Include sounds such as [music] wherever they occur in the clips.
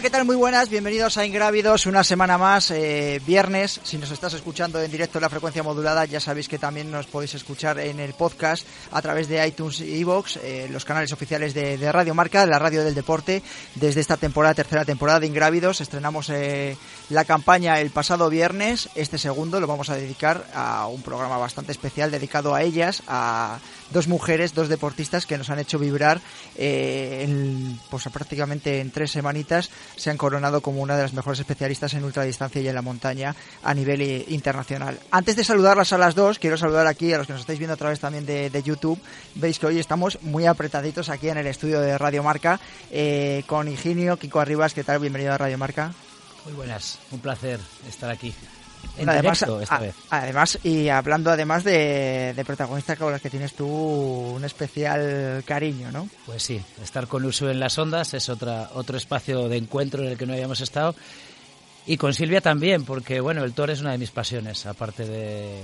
Hola, ¿qué tal? Muy buenas, bienvenidos a Ingrávidos, una semana más, eh, viernes. Si nos estás escuchando en directo en la frecuencia modulada, ya sabéis que también nos podéis escuchar en el podcast a través de iTunes y Evox, eh, los canales oficiales de, de, Radio Marca, la radio del deporte. Desde esta temporada, tercera temporada de Ingrávidos, estrenamos eh, la campaña el pasado viernes. Este segundo lo vamos a dedicar a un programa bastante especial dedicado a ellas, a dos mujeres, dos deportistas que nos han hecho vibrar eh, en, pues, prácticamente en tres semanitas se han coronado como una de las mejores especialistas en ultradistancia y en la montaña a nivel eh, internacional. Antes de saludarlas a las dos, quiero saludar aquí a los que nos estáis viendo a través también de, de YouTube. Veis que hoy estamos muy apretaditos aquí en el estudio de Radio Marca eh, con Higinio, Kiko Arribas. ¿Qué tal? Bienvenido a Radio Marca. Muy buenas, un placer estar aquí. En además, directo esta a, vez. además, y hablando además de, de protagonistas con las que tienes tú un especial cariño, ¿no? Pues sí, estar con Uso en las ondas es otra, otro espacio de encuentro en el que no habíamos estado. Y con Silvia también, porque bueno, el Tor es una de mis pasiones, aparte de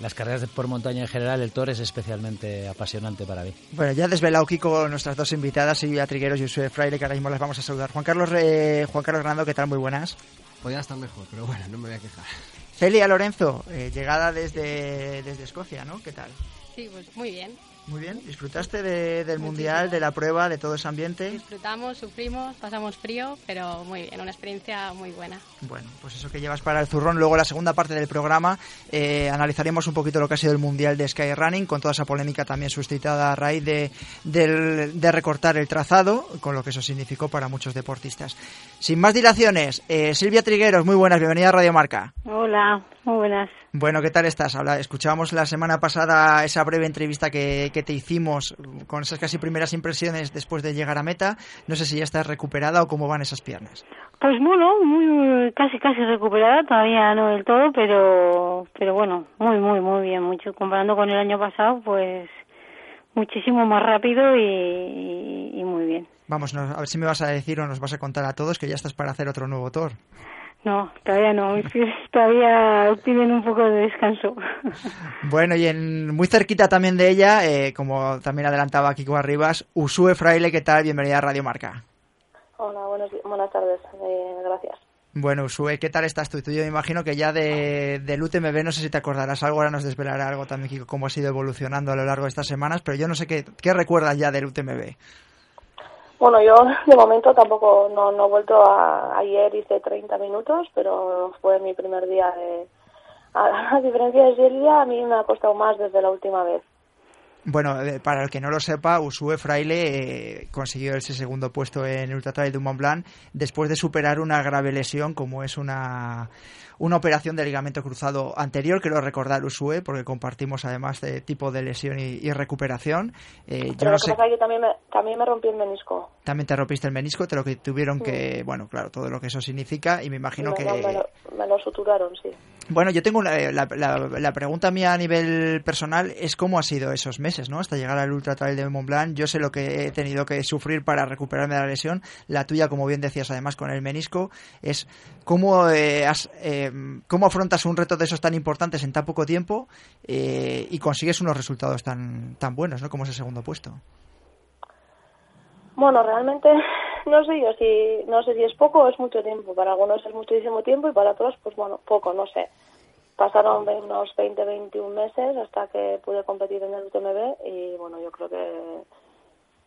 las carreras de por montaña en general, el Tor es especialmente apasionante para mí. Bueno, ya desvelado Kiko nuestras dos invitadas, Silvia Trigueros y Usue Fraile, que ahora mismo las vamos a saludar. Juan Carlos, eh, Juan Carlos Hernando, ¿qué tal? Muy buenas. Podría estar mejor, pero bueno, no me voy a quejar. Celia Lorenzo, eh, llegada desde, desde Escocia, ¿no? ¿Qué tal? Sí, pues muy bien. Muy bien. ¿Disfrutaste de, del Mundial, de la prueba, de todo ese ambiente? Disfrutamos, sufrimos, pasamos frío, pero muy bien, una experiencia muy buena. Bueno, pues eso que llevas para el zurrón. Luego, la segunda parte del programa, eh, analizaremos un poquito lo que ha sido el Mundial de Skyrunning, con toda esa polémica también suscitada a raíz de, de, de recortar el trazado, con lo que eso significó para muchos deportistas. Sin más dilaciones, eh, Silvia Trigueros, muy buenas, bienvenida a Radio Marca. Hola, muy buenas. Bueno, ¿qué tal estás? Habla, escuchábamos la semana pasada esa breve entrevista que, que, te hicimos con esas casi primeras impresiones después de llegar a meta. No sé si ya estás recuperada o cómo van esas piernas. Pues bueno, muy, casi casi recuperada, todavía no del todo, pero pero bueno, muy muy muy bien, mucho comparando con el año pasado, pues muchísimo más rápido y, y, y muy bien. Vamos, a ver si me vas a decir o nos vas a contar a todos que ya estás para hacer otro nuevo tour. No, todavía no, mis pies [laughs] todavía piden un poco de descanso. [laughs] Bueno, y en, muy cerquita también de ella, eh, como también adelantaba Kiko Arribas, Usue Fraile, ¿qué tal? Bienvenida a Radio Marca. Hola, buenos, buenas tardes, eh, gracias. Bueno, Usue, ¿qué tal estás tú? Tú yo me imagino que ya de, del UTMB, no sé si te acordarás algo, ahora nos desvelará algo también, Kiko, cómo ha sido evolucionando a lo largo de estas semanas, pero yo no sé qué, qué recuerdas ya del UTMB. Bueno, yo de momento tampoco no, no he vuelto a, ayer hice 30 minutos, pero fue mi primer día de a, [laughs] diferencia de Silvia, a mí me ha costado más desde la última vez. Bueno, eh, para el que no lo sepa, Usue Fraile eh, consiguió ese segundo puesto en el Ultra Trail de Mont Blanc después de superar una grave lesión como es una, una operación de ligamento cruzado anterior, quiero recordar Usue, porque compartimos además de tipo de lesión y, y recuperación. Eh, yo Pero no sé... pasa es que también me, también me rompí el menisco. También te rompiste el menisco, te lo que tuvieron sí. que, bueno, claro, todo lo que eso significa y me imagino no, que... No, me, lo, me, lo, suturaron, sí. Bueno, yo tengo una, la, la, la, pregunta mía a nivel personal es cómo ha sido esos meses, ¿no? Hasta llegar al Ultra Trail de Mont Blanc. Yo sé lo que he tenido que sufrir para recuperarme de la lesión. La tuya, como bien decías, además con el menisco, es cómo, eh, has, eh, cómo afrontas un reto de esos tan importantes en tan poco tiempo eh, y consigues unos resultados tan, tan buenos, ¿no? Como ese segundo puesto. Bueno, realmente no sé yo si no sé si es poco o es mucho tiempo. Para algunos es muchísimo tiempo y para otros, pues bueno, poco, no sé. Pasaron unos 20, 21 meses hasta que pude competir en el UTMB y bueno, yo creo que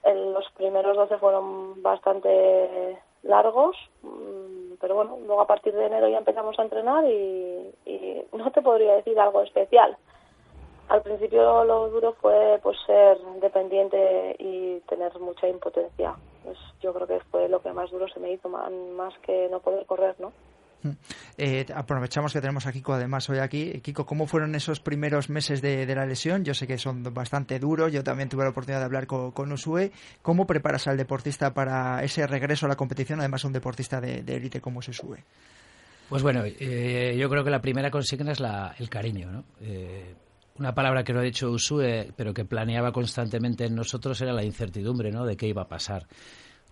el, los primeros 12 fueron bastante largos. Mm, pero bueno, luego a partir de enero ya empezamos a entrenar y, y no te podría decir algo especial. Al principio lo duro fue pues ser dependiente y tener mucha impotencia. Pues yo creo que fue lo que más duro se me hizo, más, que no poder correr, ¿no? Eh, aprovechamos que tenemos a Kiko además hoy aquí. Kiko, ¿cómo fueron esos primeros meses de, de la lesión? Yo sé que son bastante duros, yo también tuve la oportunidad de hablar con, con Usue. ¿Cómo preparas al deportista para ese regreso a la competición, además un deportista de élite como es Usue? Pues bueno, eh, yo creo que la primera consigna es la, el cariño, ¿no? Eh, una palabra que no ha dicho Usue, pero que planeaba constantemente en nosotros era la incertidumbre, ¿no? De qué iba a pasar,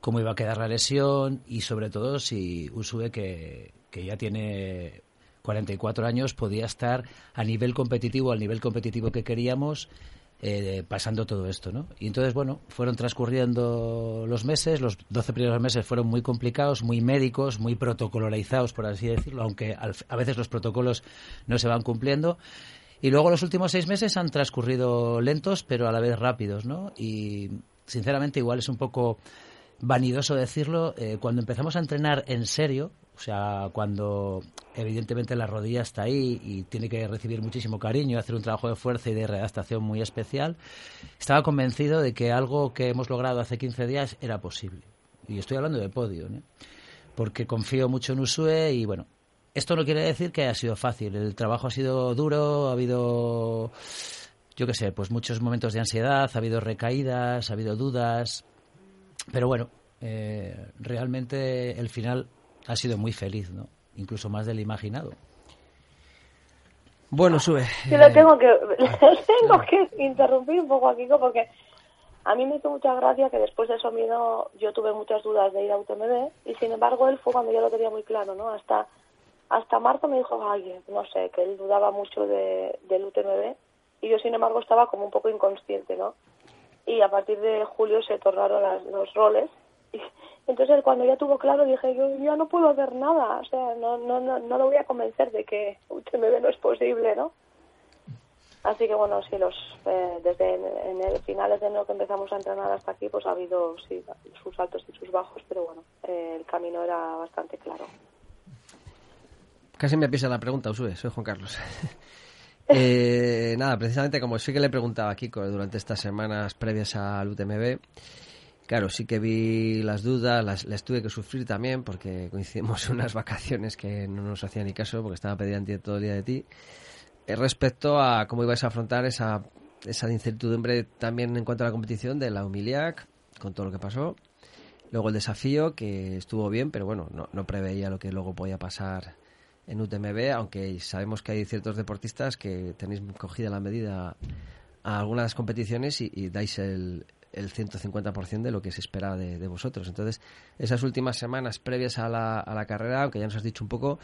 cómo iba a quedar la lesión y sobre todo si Usue, que, que ya tiene 44 años, podía estar a nivel competitivo, al nivel competitivo que queríamos, eh, pasando todo esto, ¿no? Y entonces, bueno, fueron transcurriendo los meses, los 12 primeros meses fueron muy complicados, muy médicos, muy protocolarizados, por así decirlo, aunque a veces los protocolos no se van cumpliendo. Y luego los últimos seis meses han transcurrido lentos, pero a la vez rápidos, ¿no? Y sinceramente igual es un poco vanidoso decirlo, eh, cuando empezamos a entrenar en serio, o sea, cuando evidentemente la rodilla está ahí y tiene que recibir muchísimo cariño, hacer un trabajo de fuerza y de readaptación muy especial, estaba convencido de que algo que hemos logrado hace 15 días era posible. Y estoy hablando de podio, ¿no? porque confío mucho en Usue y bueno, esto no quiere decir que haya sido fácil. El trabajo ha sido duro, ha habido, yo qué sé, pues muchos momentos de ansiedad, ha habido recaídas, ha habido dudas. Pero bueno, eh, realmente el final ha sido muy feliz, ¿no? Incluso más del imaginado. Bueno, sube. [laughs] Yo le tengo que, [laughs] tengo que interrumpir un poco aquí porque a mí me hizo mucha gracia que después de eso miedo yo tuve muchas dudas de ir a UTMB y sin embargo él fue cuando ya lo tenía muy claro, ¿no? Hasta hasta marzo me dijo, ay, no sé, que él dudaba mucho de, del UTMB y yo sin embargo estaba como un poco inconsciente, ¿no? Y a partir de julio se tornaron las, los roles [laughs] y entonces cuando ya tuvo claro dije, yo ya no puedo hacer nada, o sea, no, no, no, no lo voy a convencer de que UTMB no es posible, ¿no? Así que bueno, sí, los, eh, desde en, el finales de enero que empezamos a entrenar hasta aquí, pues ha habido sí, sus altos y sus bajos, pero bueno, eh, el camino era bastante claro. Casi me pisa la pregunta, Usue, soy Juan Carlos. [laughs] eh, nada, precisamente como sí que le preguntaba a Kiko durante estas semanas previas al UTMB, claro, sí que vi las dudas, las, las tuve que sufrir también porque coincidimos [laughs] unas vacaciones que no nos hacía ni caso porque estaba pendiente todo el día de ti. Eh, respecto a cómo ibas a afrontar esa, esa incertidumbre también en cuanto a la competición de la Humiliac, con todo lo que pasó. Luego el desafío, que estuvo bien, pero bueno, no, no preveía lo que luego podía pasar en UTMB, aunque sabemos que hay ciertos deportistas que tenéis cogida la medida a algunas competiciones y, dais el, el 150% de lo que se espera de, vosotros. Entonces, esas últimas semanas previas a la, a la carrera, aunque ya nos has dicho un poco,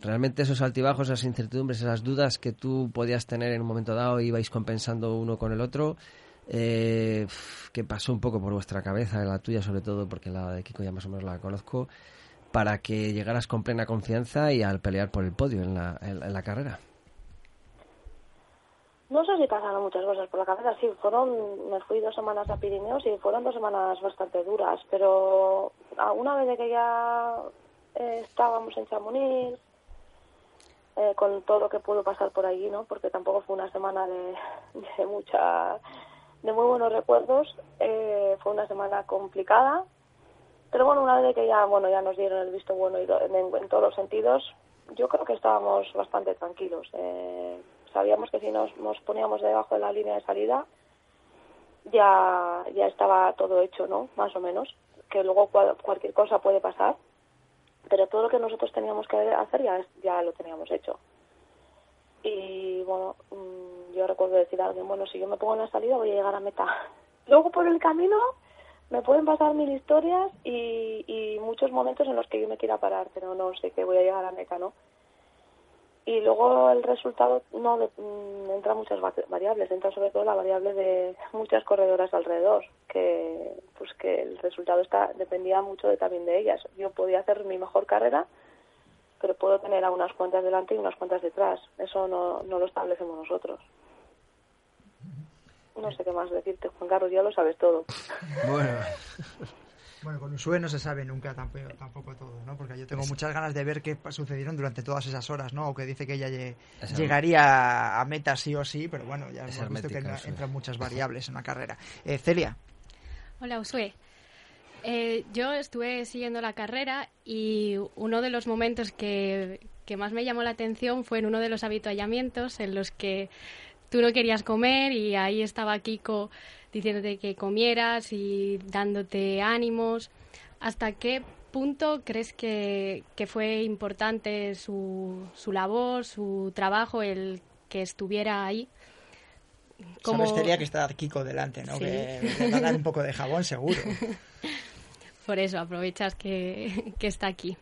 realmente esos altibajos, esas incertidumbres, esas dudas que tú podías tener en un momento dado, ibais compensando uno con el otro, eh, que pasó un poco por vuestra cabeza, la tuya sobre todo, porque la de Kiko ya más o menos la conozco, para que llegaras con plena confianza y al pelear por el podio en la, en, la carrera? No sé si pasaron muchas cosas por la cabeza, sí, fueron, me fui dos semanas a Pirineos y fueron dos semanas bastante duras, pero una vez que ya eh, estábamos en Chamonix, eh, con todo lo que pudo pasar por allí, ¿no? Porque tampoco fue una semana de, de mucha, de muy buenos recuerdos, eh, fue una semana complicada, pero bueno, una vez que ya, bueno, ya nos dieron el visto bueno y en, todos los sentidos, yo creo que estábamos bastante tranquilos. Eh, sabíamos que si nos, nos poníamos debajo de la línea de salida, ya, ya estaba todo hecho, ¿no? Más o menos. Que luego cualquier cosa puede pasar, pero todo lo que nosotros teníamos que hacer ya, ya lo teníamos hecho. Y bueno, mm, yo recuerdo decir a alguien, bueno, si yo me pongo en la salida voy a llegar a meta. [laughs] Luego por el camino me pueden pasar mil historias y, y, muchos momentos en los que yo me quiera parar, pero no sé que voy a llegar a meta, ¿no? Y luego el resultado no mm, entra muchas variables, entra sobre todo la variable de muchas corredoras alrededor, que pues que el resultado está dependía mucho de, también de ellas. Yo podía hacer mi mejor carrera, pero puedo tener a unas cuantas delante y unas cuantas detrás. Eso no, no lo establecemos nosotros. No sé qué más decirte, Juan Carlos, ya lo sabes todo. [laughs] Bueno. Bueno, con Usue no se sabe nunca tampoco, tampoco todo, ¿no? Porque yo tengo muchas ganas de ver qué sucedieron durante todas esas horas, ¿no? O que dice que ella llegaría a meta sí o sí, pero bueno, ya Es hemos visto que sí. entran muchas [laughs] variables en una carrera. Eh, Celia, Hola, Usue. Eh, yo estuve siguiendo la carrera y uno de los momentos que, que más me llamó la atención fue en uno de los habituallamientos en los que tú no querías comer y ahí estaba Kiko diciéndote que comieras y dándote ánimos. ¿Hasta qué punto crees que, que fue importante su, su labor, su trabajo, el que estuviera ahí? Como- sabes Celia que está Kiko delante, ¿no? Sí. Que le va a dar un poco de jabón seguro. [laughs] Por eso aprovechas que, que está aquí.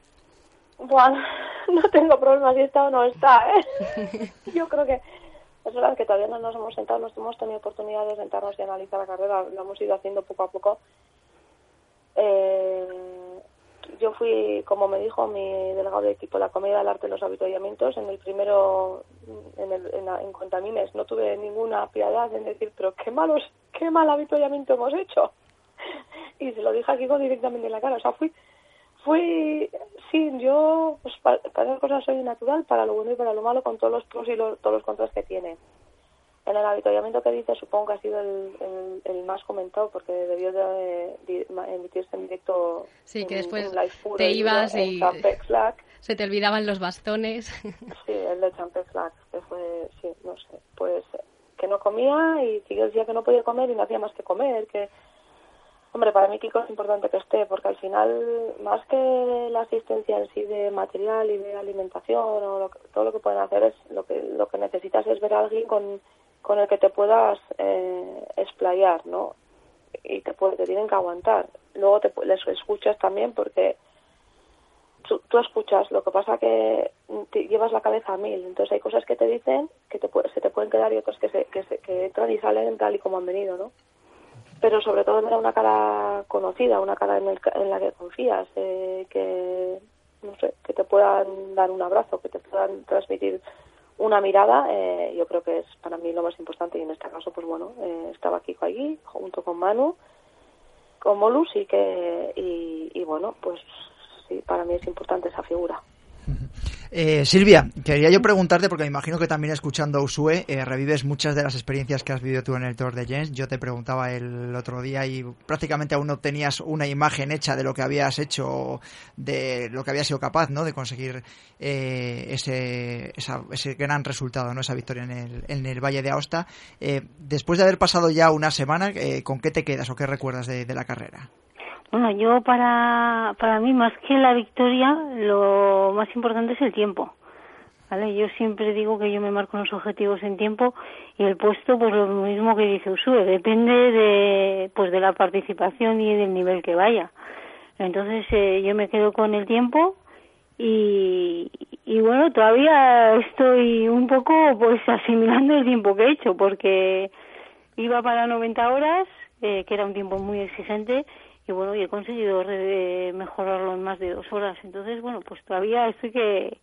Bueno, no tengo problema si está o no está, ¿eh? [laughs] Yo creo que es verdad que todavía no nos hemos sentado, no hemos tenido oportunidad de sentarnos y analizar la carrera, lo hemos ido haciendo poco a poco. Eh, yo fui, como me dijo mi delegado de equipo, la comedia del arte de los habituallamientos. En el primero, en, el, en, en Contamines, no tuve ninguna piedad en decir, pero qué malos, qué mal habituallamiento hemos hecho. [laughs] Y se lo dije a Kiko directamente en la cara. O sea, fui, fui, sí, yo, pues pa- para, esas cosas soy natural, para lo bueno y para lo malo, con todos los pros y los- todos los contras que tiene. En el habituallamiento que dice, supongo que ha sido el, el, el más comentado, porque debió de, de emitirse en directo. Sí, que en- después en live puro te ibas y-. Se te olvidaban los bastones. [laughs] Sí, el de Champex Slack, que fue, sí, no sé, pues que no comía y que yo decía que no podía comer y no hacía más que comer, que Hombre, para mí Kiko es importante que esté, porque al final, más que la asistencia en sí de material y de alimentación, o lo todo lo que pueden hacer es, lo que, lo que necesitas es ver a alguien con, con el que te puedas eh, explayar, ¿no? Y te, te tienen que aguantar. Luego te, les escuchas también porque tú, escuchas, lo que pasa que te llevas la cabeza a mil, entonces hay cosas que te dicen que te, se te pueden quedar y otras que, se, que, se, que entran y salen tal y como han venido, ¿no? Pero sobre todo era una cara conocida, una cara en, el en la que confías, eh, que no sé, que te puedan dar un abrazo, que te puedan transmitir una mirada, eh, yo creo que es para mí lo más importante y en este caso, pues bueno, eh, estaba Kiko allí junto con Manu, con Molus y que y, y bueno, pues sí, para mí es importante esa figura. [laughs] Eh, Silvia, quería yo preguntarte, porque me imagino que también escuchando a Usue, eh, revives muchas de las experiencias que has vivido tú en el Tour de Jens. Yo te preguntaba el otro día y prácticamente aún no tenías una imagen hecha de lo que habías hecho, de lo que habías sido capaz, ¿no? De conseguir eh, ese, gran resultado, ¿no? Esa victoria en el, en el Valle de Aosta. Eh, después de haber pasado ya una semana, eh, ¿con qué te quedas o qué recuerdas de la carrera? Bueno, yo para, para mí más que la victoria, lo más importante es el tiempo. ¿Vale? Yo siempre digo que yo me marco unos objetivos en tiempo y el puesto, pues lo mismo que dice Usue, depende de, pues de la participación y del nivel que vaya. Entonces eh, yo me quedo con el tiempo y, y bueno, todavía estoy un poco pues asimilando el tiempo que he hecho porque iba para 90 horas, eh, que era un tiempo muy exigente bueno, y he conseguido re- mejorarlo en más de dos horas. Entonces, bueno, pues todavía estoy que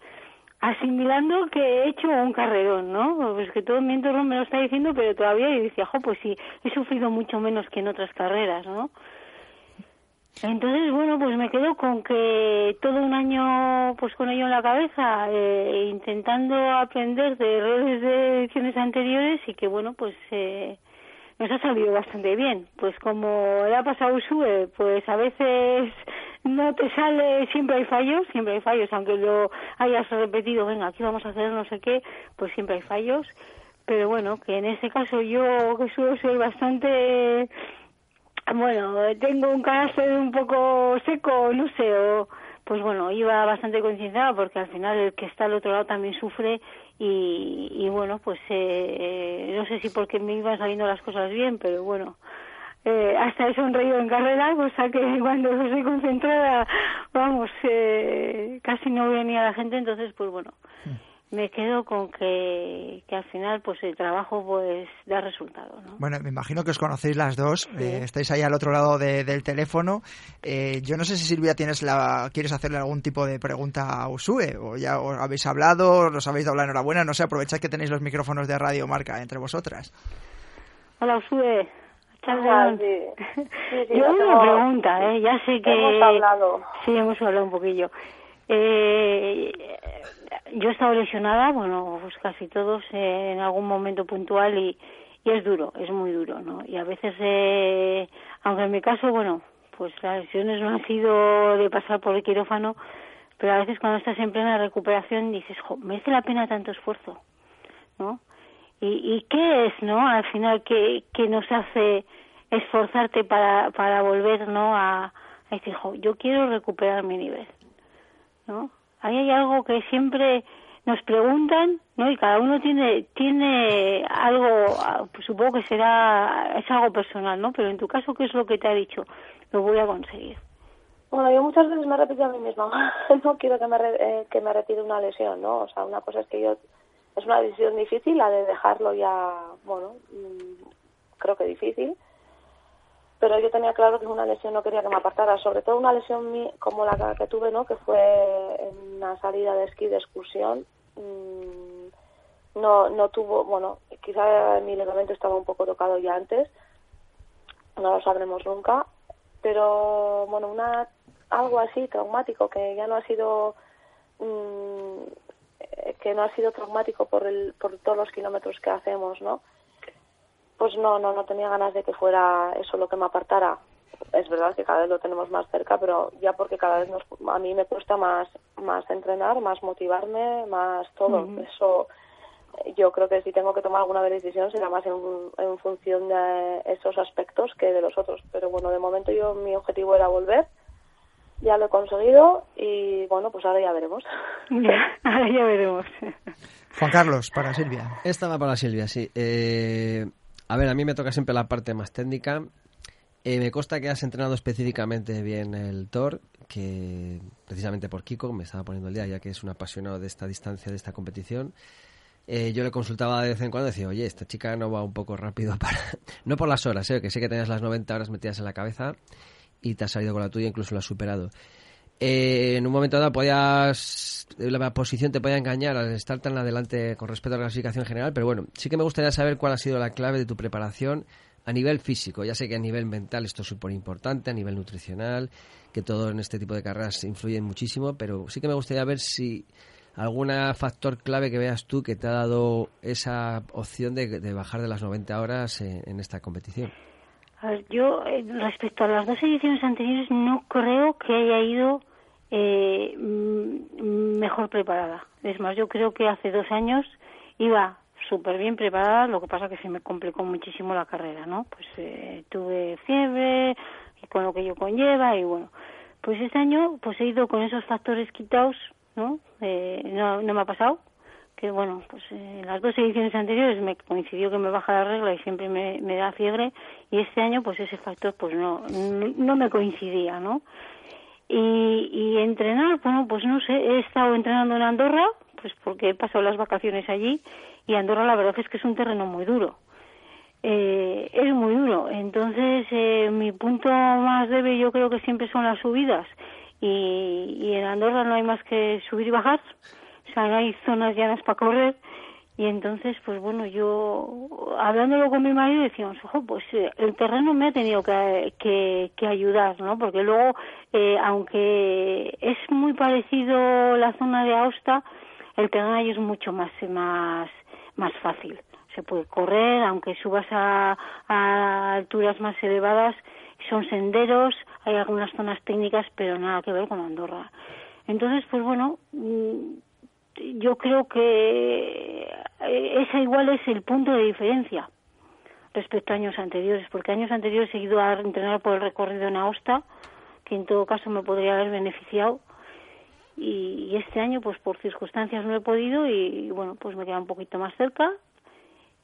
asimilando que he hecho un carrerón, ¿no? Pues que todo mi entorno me lo está diciendo, pero todavía yo decía, jo, pues sí, he sufrido mucho menos que en otras carreras, ¿no? Entonces, bueno, pues me quedo con que todo un año, pues con ello en la cabeza, eh, intentando aprender de errores de ediciones anteriores y que, bueno, pues eh, nos ha salido bastante bien. Pues como le ha pasado Usue, pues a veces no te sale, siempre hay fallos, siempre hay fallos, aunque lo hayas repetido, venga, aquí vamos a hacer no sé qué, pues siempre hay fallos. Pero bueno, que en este caso yo, que suelo ser bastante bueno, tengo un carácter un poco seco, no sé, o pues bueno, iba bastante concienciada porque al final el que está al otro lado también sufre y, y bueno, pues eh, no sé si porque me iban saliendo las cosas bien, pero bueno, eh, hasta he sonreído en carrera, cosa que [laughs] cuando estoy concentrada, vamos, eh, casi no veo ni a la gente, entonces pues bueno, me quedo con que, que al final pues el trabajo pues da resultado, ¿no? Bueno, me imagino que os conocéis las dos, eh, estáis ahí al otro lado de- del teléfono. Eh, yo no sé si Silvia tienes la, quieres hacerle algún tipo de pregunta a Usue, o ya os habéis hablado, os habéis dado la enhorabuena, no sé, aprovechad que tenéis los micrófonos de Radio Marca entre vosotras. Hola, Usue. Ah, [laughs] Yo una pregunta, ¿eh? ya sé que... Hemos hablado. Sí, hemos hablado un poquillo. Eh, yo he estado lesionada, bueno, pues casi todos eh, en algún momento puntual y, y es duro, es muy duro, ¿no? Y a veces, eh, aunque en mi caso, bueno, pues las lesiones no han sido de pasar por el quirófano, pero a veces cuando estás en plena recuperación dices, jo, merece la pena tanto esfuerzo, ¿no? ¿Y, qué es, no? Al final, ¿qué, qué nos hace esforzarte para, para volver, ¿no? A, a decir, jo, yo quiero recuperar mi nivel, ¿no? Ahí hay algo que siempre nos preguntan, ¿no? Y cada uno tiene tiene algo, pues supongo que será es algo personal, ¿no? Pero en tu caso, ¿qué es lo que te ha dicho? Lo voy a conseguir. Bueno, yo muchas veces me repito a mí misma, [laughs] no quiero que me, eh, que me retire una lesión, ¿no? O sea, una cosa es que yo, es una decisión difícil, la de dejarlo ya, bueno, mm, creo que difícil, pero yo tenía claro que una lesión no quería que me apartara, sobre todo una lesión como la que tuve, ¿no? Que fue en una salida de esquí de excursión, mm, no no tuvo, bueno, quizá mi ligamento estaba un poco tocado ya antes, no lo sabremos nunca, pero bueno, una algo así traumático que ya no ha sido mm, que no ha sido traumático por el por todos los kilómetros que hacemos, ¿no? Pues no, no, no tenía ganas de que fuera eso lo que me apartara. Es verdad que cada vez lo tenemos más cerca, pero ya porque cada vez nos, a mí me cuesta más, más entrenar, más motivarme, más todo. Eso, yo creo que si tengo que tomar alguna decisión será más en, en, función de esos aspectos que de los otros. Pero bueno, de momento yo mi objetivo era volver, ya lo he conseguido y bueno, pues ahora ya veremos. [laughs] Ya, ahora ya veremos. Juan Carlos, para Silvia. Esta va para Silvia, sí. Eh, a ver, a mí me toca siempre la parte más técnica. Eh, me consta que has entrenado específicamente bien el Thor, que precisamente por Kiko me estaba poniendo el día, ya que es un apasionado de esta distancia, de esta competición. Eh, yo le consultaba de vez en cuando y decía, oye, esta chica no va un poco rápido [laughs] para... no por las horas, ¿eh? que sé que tenías las 90 horas metidas en la cabeza y te has salido con la tuya, incluso lo has superado. Eh, en un momento dado podías la posición te podía engañar al estar tan adelante con respecto a la clasificación general, pero bueno, sí que me gustaría saber cuál ha sido la clave de tu preparación a nivel físico. Ya sé que a nivel mental esto es súper importante, a nivel nutricional, que todo en este tipo de carreras influye muchísimo, pero sí que me gustaría ver si algún factor clave que veas tú que te ha dado esa opción de, bajar de las 90 horas en, esta competición. yo, eh, respecto a las dos ediciones anteriores, no creo que haya ido eh, mejor preparada. Es más, yo creo que hace dos años iba súper bien preparada, lo que pasa que se me complicó muchísimo la carrera, ¿no? Pues eh, tuve fiebre y con lo que yo conlleva y bueno, pues este año pues he ido con esos factores quitados, ¿no? Eh, no, no me ha pasado, que bueno, pues en las dos ediciones anteriores me coincidió que me baja la regla y siempre me da fiebre y este año pues ese factor pues no, no me coincidía, ¿no? Y, y entrenar, bueno, pues no sé, he estado entrenando en Andorra, pues porque he pasado las vacaciones allí, y Andorra la verdad es que es un terreno muy duro. Eh, es muy duro. Entonces, eh, mi punto más débil yo creo que siempre son las subidas. Y, y en Andorra no hay más que subir y bajar. O sea, no hay zonas llanas para correr. Y entonces, pues bueno, yo hablándolo con mi marido decíamos, ojo, pues eh, el terreno me ha tenido que, que, ayudar, ¿no? Porque luego, eh, aunque es muy parecido la zona de Aosta, el terreno ahí es mucho más, más, más fácil. Se puede correr, aunque subas a, a alturas más elevadas, son senderos, hay algunas zonas técnicas, pero nada que ver con Andorra. Entonces, pues bueno, mm, yo creo que eh, esa igual es el punto de diferencia respecto a años anteriores, porque años anteriores he ido a entrenar por el recorrido en Aosta, que en todo caso me podría haber beneficiado, y, este año pues por circunstancias no he podido y, bueno, pues me queda un poquito más cerca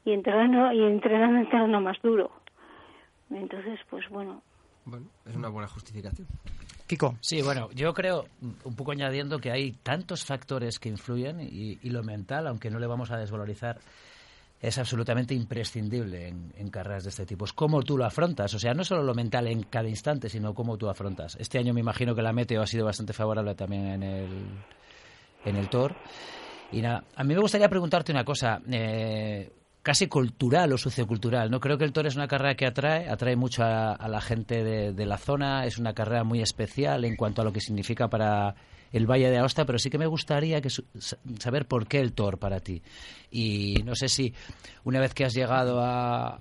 y entrenando, y entrenando [laughs] en más duro. Entonces, pues bueno. Bueno, es una buena justificación. Kiko. Sí, bueno, yo creo, un poco añadiendo que hay tantos factores que influyen y, lo mental, aunque no le vamos a desvalorizar, es absolutamente imprescindible en, carreras de este tipo. Es cómo tú lo afrontas, o sea, no solo lo mental en cada instante, sino cómo tú afrontas. Este año me imagino que la meteo ha sido bastante favorable también en el, en el Tour. Y nada, a mí me gustaría preguntarte una cosa. Eh, casi cultural o sociocultural. No creo que el Tour es una carrera que atrae, atrae mucho a, la gente de, la zona, es una carrera muy especial en cuanto a lo que significa para el Valle de Aosta, pero sí que me gustaría que, saber por qué el Tor para ti. Y no sé si una vez que has llegado a,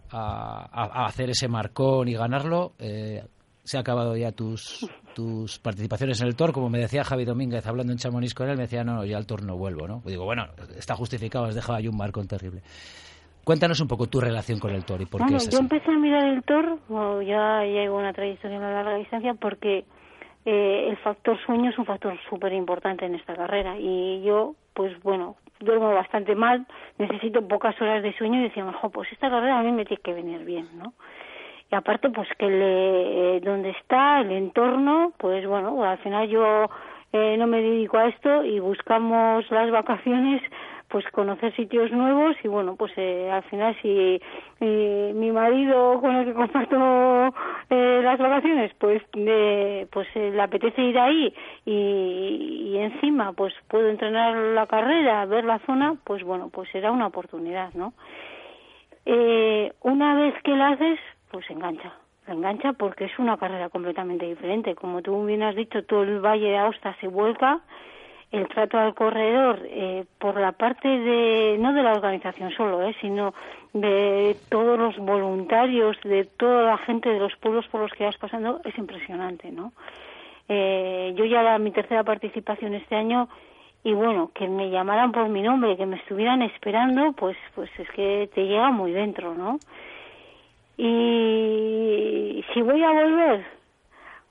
hacer ese marcón y ganarlo, eh, se ha acabado ya tus, tus participaciones en el Tor, como me decía Javi Domínguez hablando en Chamonix con él, me decía, no, ya al Tor no vuelvo, ¿no? Digo, bueno, está justificado, has dejado ahí un marcón terrible. Cuéntanos un poco tu relación con el Tor y por qué es Yo empecé a mirar el Tor, ya llevo una trayectoria a larga distancia, porque eh, el factor sueño es un factor súper importante en esta carrera y yo, pues bueno, duermo bastante mal, necesito pocas horas de sueño y decía, mejor, pues esta carrera a mí me tiene que venir bien, ¿no? Y aparte, pues que le, eh, donde está, el entorno, pues bueno, al final yo eh, no me dedico a esto y buscamos las vacaciones pues conocer sitios nuevos y bueno pues eh, al final si eh, mi marido con el que comparto eh, las vacaciones pues pues le apetece ir ahí y, y, encima pues puedo entrenar la carrera ver la zona pues bueno pues será una oportunidad no una vez que la haces pues engancha. Engancha porque es una carrera completamente diferente. Como tú bien has dicho todo el valle de Aosta se vuelca el trato al corredor eh, por la parte de no de la organización solo eh, sino de todos los voluntarios de toda la gente de los pueblos por los que vas pasando es impresionante no eh, yo ya era mi tercera participación este año y bueno que me llamaran por mi nombre que me estuvieran esperando pues pues es que te llega muy dentro no y si voy a volver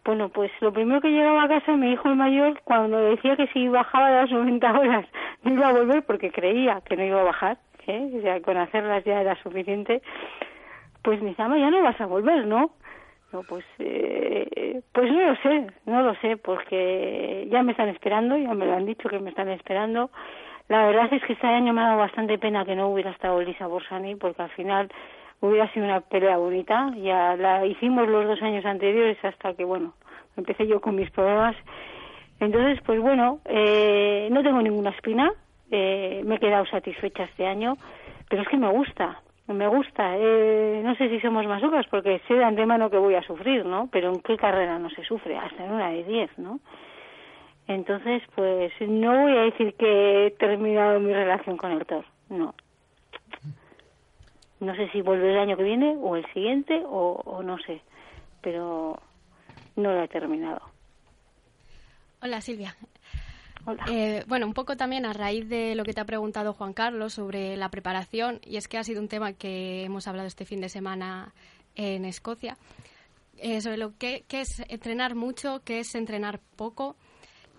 bueno, pues lo primero que llegaba a casa mi hijo el mayor, cuando decía que si bajaba de las 90 horas no iba a volver porque creía que no iba a bajar, ¿eh? con hacerlas ya era suficiente, pues me dice, ya no vas a volver, ¿no? No, pues, eh, pues no lo sé, no lo sé, porque ya me están esperando, ya me lo han dicho que me están esperando. La verdad es que este año me ha dado bastante pena que no hubiera estado Elisa Borsani, porque al final hubiera sido una pelea bonita. Ya la hicimos los dos años anteriores hasta que, bueno, empecé yo con mis problemas. Entonces, pues bueno, eh, no tengo ninguna espina. Eh, me he quedado satisfecha este año, pero es que me gusta, me gusta. Eh, no sé si somos más masocas porque sé de antemano que voy a sufrir, ¿no? Pero en qué carrera no se sufre, hasta en una de diez, ¿no? Entonces, pues no voy a decir que he terminado mi relación con el Thor, no. No sé si vuelve el año que viene o el siguiente o, no sé, pero no lo he terminado. Hola Silvia. Hola. Eh, bueno, un poco también a raíz de lo que te ha preguntado Juan Carlos sobre la preparación, y es que ha sido un tema que hemos hablado este fin de semana en Escocia, eh, sobre lo que, que, es entrenar mucho, qué es entrenar poco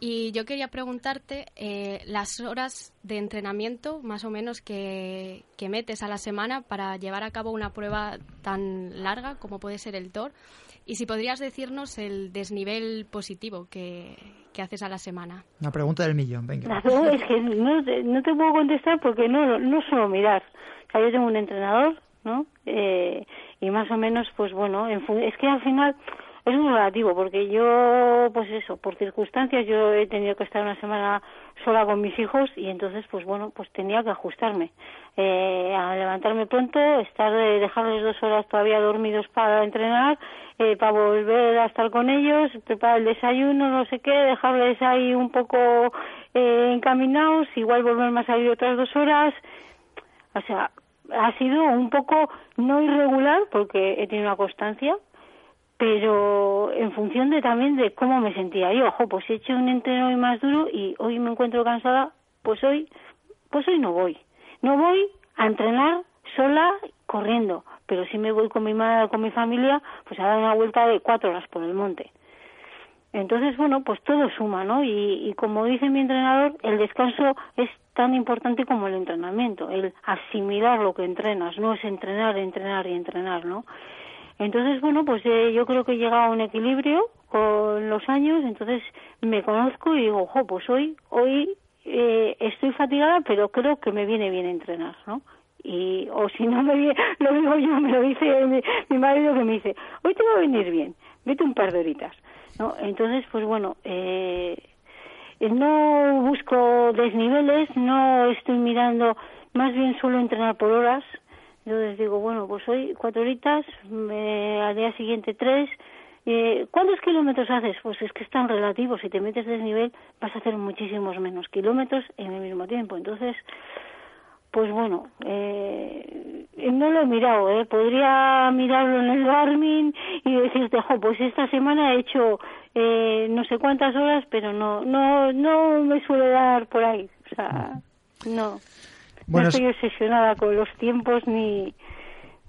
y yo quería preguntarte eh, las horas de entrenamiento más o menos que, metes a la semana para llevar a cabo una prueba tan larga como puede ser el TOR y si podrías decirnos el desnivel positivo que, haces a la semana. Una pregunta del millón, venga. es que no, no, te puedo contestar porque no, no suelo mirar. O yo tengo un entrenador, ¿no? Eh, y más o menos, pues bueno, es que al final es muy relativo porque yo pues eso por circunstancias yo he tenido que estar una semana sola con mis hijos y entonces pues bueno pues tenía que ajustarme. Eh, a levantarme pronto estar eh, dejarles dos horas todavía dormidos para entrenar eh, para volver a estar con ellos preparar el desayuno no sé qué dejarles ahí un poco eh, encaminados igual volverme a salir otras dos horas. O sea ha sido un poco no irregular porque he tenido una constancia pero en función de también de cómo me sentía yo, ojo, pues he hecho un entreno hoy más duro y hoy me encuentro cansada, pues hoy, pues hoy no voy. No voy a entrenar sola corriendo, pero si me voy con mi madre, con mi familia, pues a dar una vuelta de cuatro horas por el monte. Entonces, bueno, pues todo suma, ¿no? Y, y como dice mi entrenador, el descanso es tan importante como el entrenamiento, el asimilar lo que entrenas, no es entrenar, entrenar y entrenar, ¿no? Entonces, bueno, pues eh, yo creo que he llegado a un equilibrio con los años, entonces me conozco y digo, ojo, pues hoy, hoy eh, estoy fatigada, pero creo que me viene bien entrenar, ¿no? Y, o si no me viene, [laughs] lo digo yo, me lo dice mi, mi marido que me dice, hoy te va a venir bien, vete un par de horitas, ¿no? Entonces, pues bueno, eh, no busco desniveles, no estoy mirando, más bien suelo entrenar por horas, Entonces digo, bueno, pues hoy cuatro horitas, al día siguiente tres. Eh, ¿Cuántos kilómetros haces? Pues es que es tan relativo. Si te metes desnivel, vas a hacer muchísimos menos kilómetros en el mismo tiempo. Entonces, pues bueno, eh, no lo he mirado, ¿eh? Podría mirarlo en el Garmin y decirte, jo, pues esta semana he hecho eh, no sé cuántas horas, pero no, no, no me suele dar por ahí. O sea, no. No estoy obsesionada con los tiempos ni,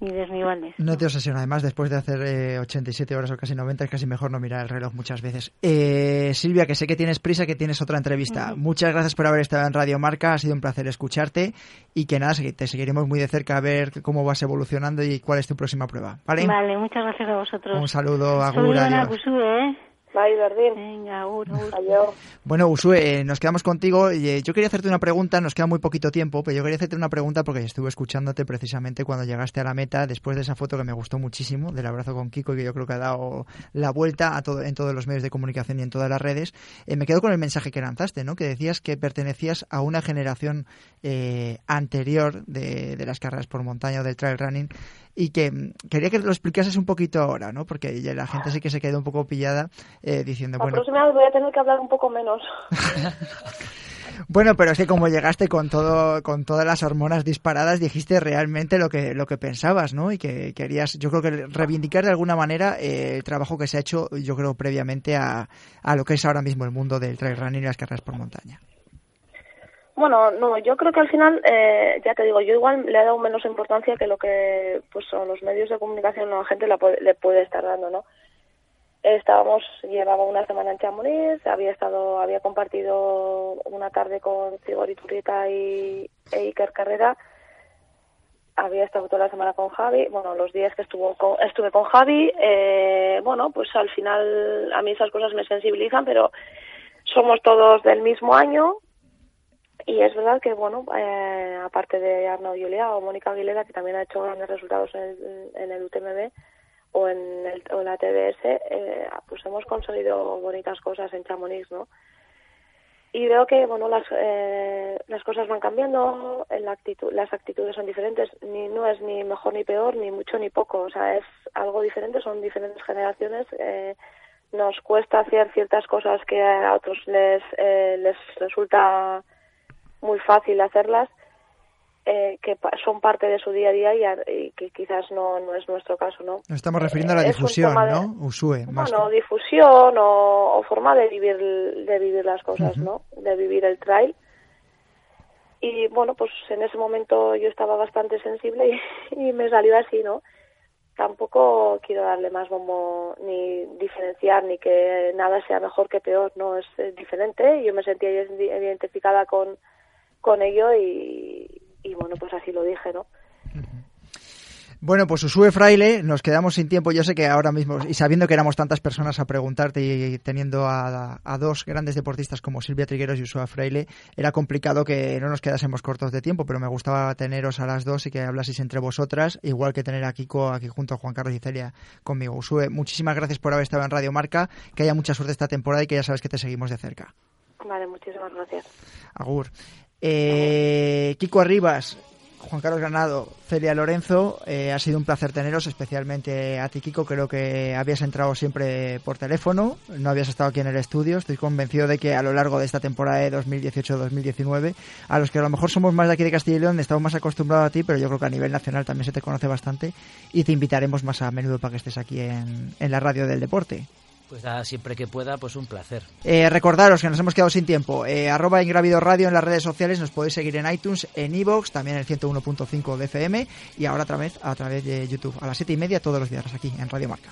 ni desniveles. No te obsesiona, además, después de hacer eh, 87 horas o casi 90, es casi mejor no mirar el reloj muchas veces. Eh, Silvia, que sé que tienes prisa, que tienes otra entrevista. Muchas gracias por haber estado en Radio Marca, ha sido un placer escucharte y que nada, te seguiremos muy de cerca a ver cómo vas evolucionando y cuál es tu próxima prueba. ¿Vale? Vale, muchas gracias a vosotros. Un saludo, Agur, adiós. ¿eh? Venga, Bueno, Usue, eh, nos quedamos contigo. Eh, yo quería hacerte una pregunta, nos queda muy poquito tiempo, pero yo quería hacerte una pregunta porque estuve escuchándote precisamente cuando llegaste a la meta, después de esa foto que me gustó muchísimo, del abrazo con Kiko, y que yo creo que ha dado la vuelta a todo, en todos los medios de comunicación y en todas las redes. Eh, me quedo con el mensaje que lanzaste, ¿no? Que decías que pertenecías a una generación anterior de, de las carreras por montaña o del trail running y que mm, quería que lo explicases un poquito ahora, ¿no? Porque la gente sí que se quedó un poco pillada eh, diciendo, bueno... La voy a tener que hablar un poco menos. [laughs] Bueno, pero es que como llegaste con todo, con todas las hormonas disparadas, dijiste realmente lo que, lo que pensabas, ¿no? Y que querías, yo creo que reivindicar de alguna manera eh, el trabajo que se ha hecho, yo creo, previamente a, a lo que es ahora mismo el mundo del trail running y las carreras por montaña. Bueno, no, yo creo que al final, eh, ya te digo, yo igual le he dado menos importancia que lo que pues son los medios de comunicación la gente le puede estar dando, ¿no? Estábamos, llevaba una semana en Chamonix, había estado, había compartido una tarde con Cigor Iturrieta y e Iker Carrera, había estado toda la semana con Javi, bueno, los días que estuvo estuve con Javi, eh, bueno, pues al final a mí esas cosas me sensibilizan, pero somos todos del mismo año, y es verdad que, bueno, eh, aparte de Arnaud Julia o Mónica Aguilera, que también ha hecho grandes resultados en el, en el UTMB o en, el, o la TDS, eh, pues hemos conseguido bonitas cosas en Chamonix, ¿no? Y veo que, bueno, las, eh, las cosas van cambiando, la actitud, las actitudes son diferentes, ni no es ni mejor ni peor, ni mucho ni poco, o sea, es algo diferente, son diferentes generaciones. Eh, nos cuesta hacer ciertas cosas que a otros les, eh, les resulta muy fácil hacerlas, eh, que son parte de su día a día y, que quizás no, no es nuestro caso, ¿no? Nos estamos refiriendo a la difusión, ¿no? Usue, más bueno, difusión o, forma de vivir de vivir las cosas, ¿no? De vivir el trail. Y bueno, pues en ese momento yo estaba bastante sensible [laughs] y, me salió así, ¿no? Tampoco quiero darle más bombo ni diferenciar ni que nada sea mejor que peor, no es, es diferente. Yo me sentía identificada con, con ello y, bueno, pues así lo dije, ¿no? Bueno, pues Usue Fraile, nos quedamos sin tiempo. Yo sé que ahora mismo, y sabiendo que éramos tantas personas a preguntarte y teniendo a, dos grandes deportistas como Silvia Trigueros y Usue Fraile, era complicado que no nos quedásemos cortos de tiempo, pero me gustaba teneros a las dos y que hablaseis entre vosotras, igual que tener a Kiko aquí junto a Juan Carlos y Celia conmigo. Usue, muchísimas gracias por haber estado en Radio Marca, que haya mucha suerte esta temporada y que ya sabes que te seguimos de cerca. Vale, muchísimas gracias. Agur. Eh, Kiko Arribas, Juan Carlos Granado, Celia Lorenzo, eh, ha sido un placer teneros, especialmente a ti, Kiko. Creo que habías entrado siempre por teléfono, no habías estado aquí en el estudio. Estoy convencido de que a lo largo de esta temporada de 2018-2019, a los que a lo mejor somos más de aquí de Castilla y León, estamos más acostumbrados a ti, pero yo creo que a nivel nacional también se te conoce bastante y te invitaremos más a menudo para que estés aquí en la radio del deporte. Pues nada, siempre que pueda, pues un placer. Eh, recordaros que nos hemos quedado sin tiempo. Eh, arroba Ingravido Radio en las redes sociales, nos podéis seguir en iTunes, en iVoox, también en el 101.5 de FM y ahora otra vez a través de YouTube a las 7 y media todos los días aquí en Radio Marca.